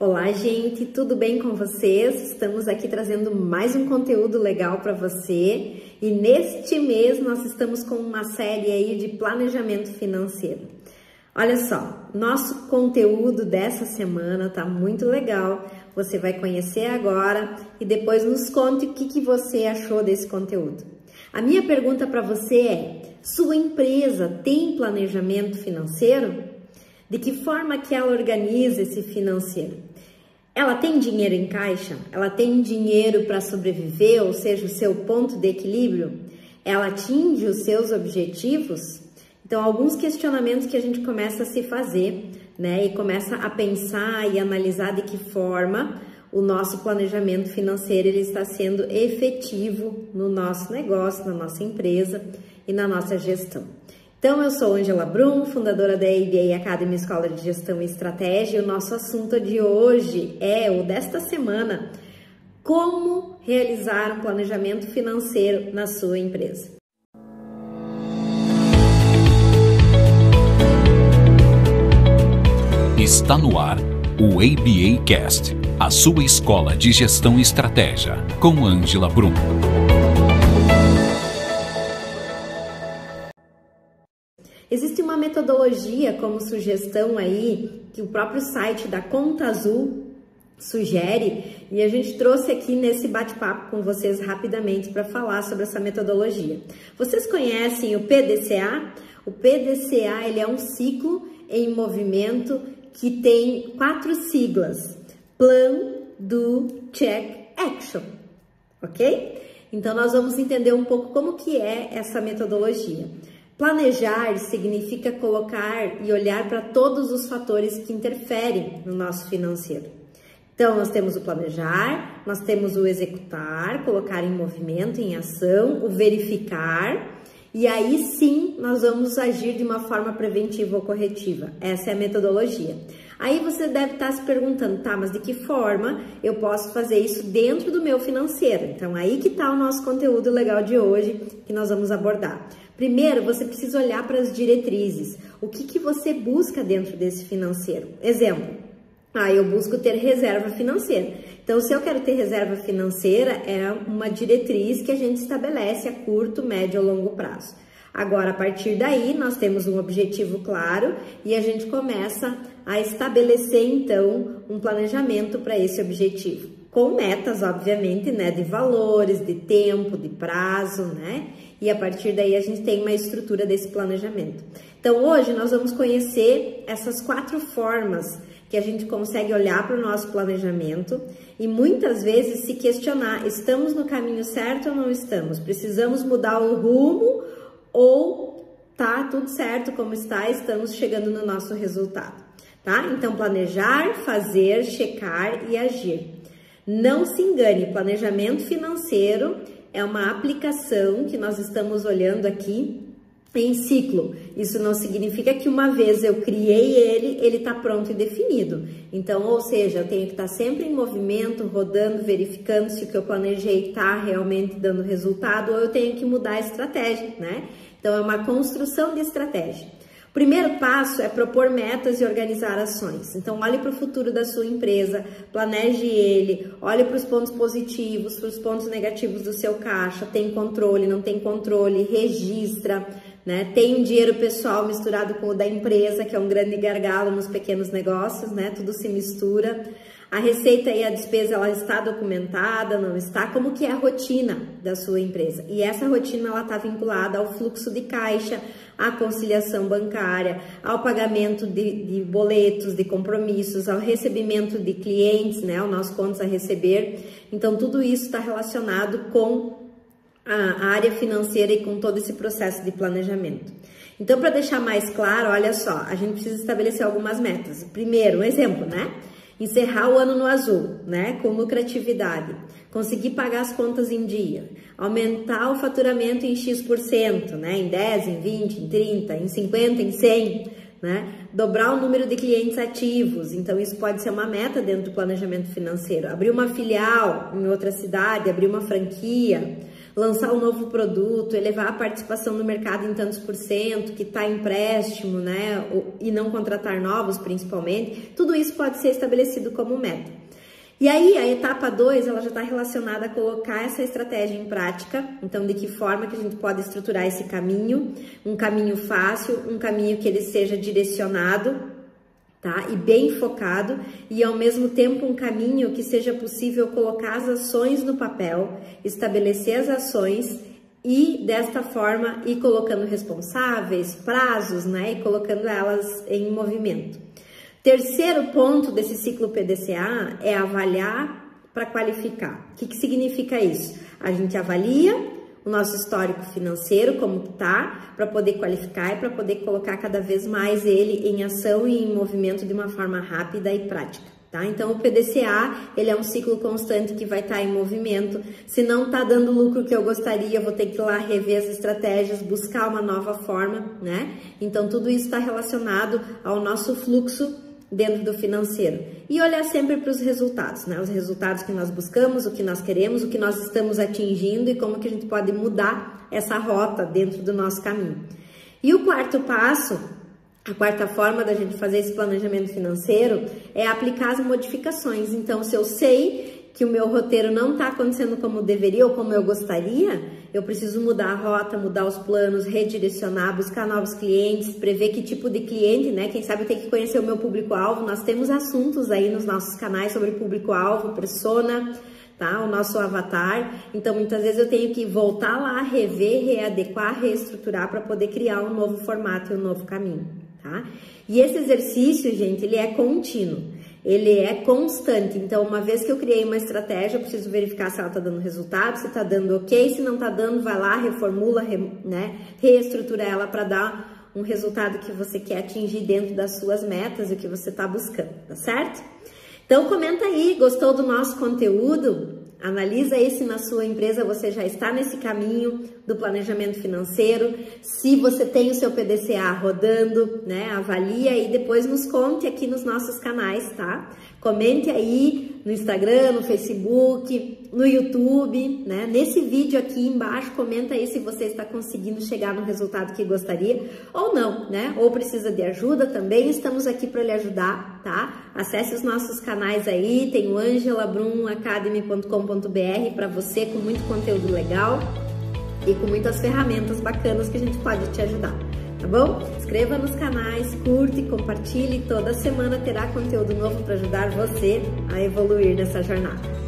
Olá, gente, tudo bem com vocês? Estamos aqui trazendo mais um conteúdo legal para você e neste mês nós estamos com uma série aí de planejamento financeiro. Olha só, nosso conteúdo dessa semana tá muito legal. Você vai conhecer agora e depois nos conte o que, que você achou desse conteúdo. A minha pergunta para você é: sua empresa tem planejamento financeiro? De que forma que ela organiza esse financeiro? Ela tem dinheiro em caixa? Ela tem dinheiro para sobreviver, ou seja, o seu ponto de equilíbrio? Ela atinge os seus objetivos? Então, alguns questionamentos que a gente começa a se fazer, né? E começa a pensar e analisar de que forma o nosso planejamento financeiro ele está sendo efetivo no nosso negócio, na nossa empresa e na nossa gestão. Então, eu sou Angela Brum, fundadora da ABA Academy Escola de Gestão e Estratégia, e o nosso assunto de hoje é, ou desta semana, como realizar um planejamento financeiro na sua empresa. Está no ar o ABA Cast, a sua escola de gestão e estratégia, com Angela Brum. Metodologia como sugestão aí que o próprio site da Conta Azul sugere e a gente trouxe aqui nesse bate-papo com vocês rapidamente para falar sobre essa metodologia. Vocês conhecem o PDCA? O PDCA ele é um ciclo em movimento que tem quatro siglas: Plan, Do, Check, Action. Ok? Então nós vamos entender um pouco como que é essa metodologia. Planejar significa colocar e olhar para todos os fatores que interferem no nosso financeiro. Então, nós temos o planejar, nós temos o executar, colocar em movimento, em ação, o verificar, e aí sim nós vamos agir de uma forma preventiva ou corretiva. Essa é a metodologia. Aí você deve estar se perguntando, tá, mas de que forma eu posso fazer isso dentro do meu financeiro? Então, aí que está o nosso conteúdo legal de hoje que nós vamos abordar. Primeiro, você precisa olhar para as diretrizes. O que, que você busca dentro desse financeiro? Exemplo, ah, eu busco ter reserva financeira. Então, se eu quero ter reserva financeira, é uma diretriz que a gente estabelece a curto, médio ou longo prazo. Agora, a partir daí, nós temos um objetivo claro e a gente começa a estabelecer, então, um planejamento para esse objetivo. Com metas, obviamente, né, de valores, de tempo, de prazo, né? E a partir daí a gente tem uma estrutura desse planejamento. Então, hoje nós vamos conhecer essas quatro formas que a gente consegue olhar para o nosso planejamento e muitas vezes se questionar: estamos no caminho certo ou não estamos? Precisamos mudar o rumo ou tá tudo certo como está, estamos chegando no nosso resultado, tá? Então, planejar, fazer, checar e agir. Não se engane, planejamento financeiro é uma aplicação que nós estamos olhando aqui em ciclo. Isso não significa que uma vez eu criei ele, ele está pronto e definido. Então, ou seja, eu tenho que estar tá sempre em movimento, rodando, verificando se o que eu planejei está realmente dando resultado ou eu tenho que mudar a estratégia, né? Então, é uma construção de estratégia. Primeiro passo é propor metas e organizar ações. Então, olhe para o futuro da sua empresa, planeje ele, olhe para os pontos positivos, para os pontos negativos do seu caixa, tem controle, não tem controle, registra, né? Tem dinheiro pessoal misturado com o da empresa, que é um grande gargalo nos pequenos negócios, né? Tudo se mistura. A receita e a despesa ela está documentada, não está? Como que é a rotina da sua empresa? E essa rotina ela está vinculada ao fluxo de caixa, à conciliação bancária, ao pagamento de, de boletos, de compromissos, ao recebimento de clientes, né? O nosso contas a receber. Então tudo isso está relacionado com a área financeira e com todo esse processo de planejamento. Então, para deixar mais claro, olha só, a gente precisa estabelecer algumas metas. Primeiro, um exemplo, né? Encerrar o ano no azul, né? Com lucratividade. Conseguir pagar as contas em dia. Aumentar o faturamento em X%, né? Em 10, em 20, em 30, em 50, em 100, né? Dobrar o número de clientes ativos. Então, isso pode ser uma meta dentro do planejamento financeiro. Abrir uma filial em outra cidade, abrir uma franquia lançar um novo produto, elevar a participação no mercado em tantos por cento, que está empréstimo, né? E não contratar novos, principalmente. Tudo isso pode ser estabelecido como meta. E aí, a etapa 2, ela já está relacionada a colocar essa estratégia em prática. Então, de que forma que a gente pode estruturar esse caminho? Um caminho fácil, um caminho que ele seja direcionado, tá? E bem focado, e ao mesmo tempo um caminho que seja possível colocar as ações no papel, estabelecer as ações e desta forma ir colocando responsáveis, prazos, né? E colocando elas em movimento. Terceiro ponto desse ciclo PDCA é avaliar para qualificar. O que, que significa isso? A gente avalia o nosso histórico financeiro, como está, para poder qualificar e para poder colocar cada vez mais ele em ação e em movimento de uma forma rápida e prática. Tá? Então, o PDCA, ele é um ciclo constante que vai estar tá em movimento. Se não está dando lucro que eu gostaria, eu vou ter que ir lá rever as estratégias, buscar uma nova forma, né? Então, tudo isso está relacionado ao nosso fluxo dentro do financeiro e olhar sempre para os resultados, né? Os resultados que nós buscamos, o que nós queremos, o que nós estamos atingindo e como que a gente pode mudar essa rota dentro do nosso caminho. E o quarto passo, a quarta forma da gente fazer esse planejamento financeiro é aplicar as modificações. Então, se eu sei que o meu roteiro não está acontecendo como deveria ou como eu gostaria, eu preciso mudar a rota, mudar os planos, redirecionar, buscar novos clientes, prever que tipo de cliente, né? Quem sabe eu tenho que conhecer o meu público-alvo. Nós temos assuntos aí nos nossos canais sobre público-alvo, persona, tá? O nosso avatar. Então, muitas vezes eu tenho que voltar lá, rever, readequar, reestruturar para poder criar um novo formato e um novo caminho, tá? E esse exercício, gente, ele é contínuo ele é constante. Então, uma vez que eu criei uma estratégia, eu preciso verificar se ela está dando resultado, se está dando ok, se não está dando, vai lá, reformula, re, né, reestrutura ela para dar um resultado que você quer atingir dentro das suas metas e o que você está buscando, tá certo? Então, comenta aí, gostou do nosso conteúdo? Analisa aí se na sua empresa você já está nesse caminho do planejamento financeiro, se você tem o seu PDCA rodando, né? Avalia e depois nos conte aqui nos nossos canais, tá? Comente aí no Instagram, no Facebook, no YouTube, né? Nesse vídeo aqui embaixo, comenta aí se você está conseguindo chegar no resultado que gostaria ou não, né? Ou precisa de ajuda também, estamos aqui para lhe ajudar, tá? Acesse os nossos canais aí, tem o angelabrumacademy.com.br para você com muito conteúdo legal e com muitas ferramentas bacanas que a gente pode te ajudar tá bom? Inscreva nos canais, curte, compartilhe. Toda semana terá conteúdo novo para ajudar você a evoluir nessa jornada.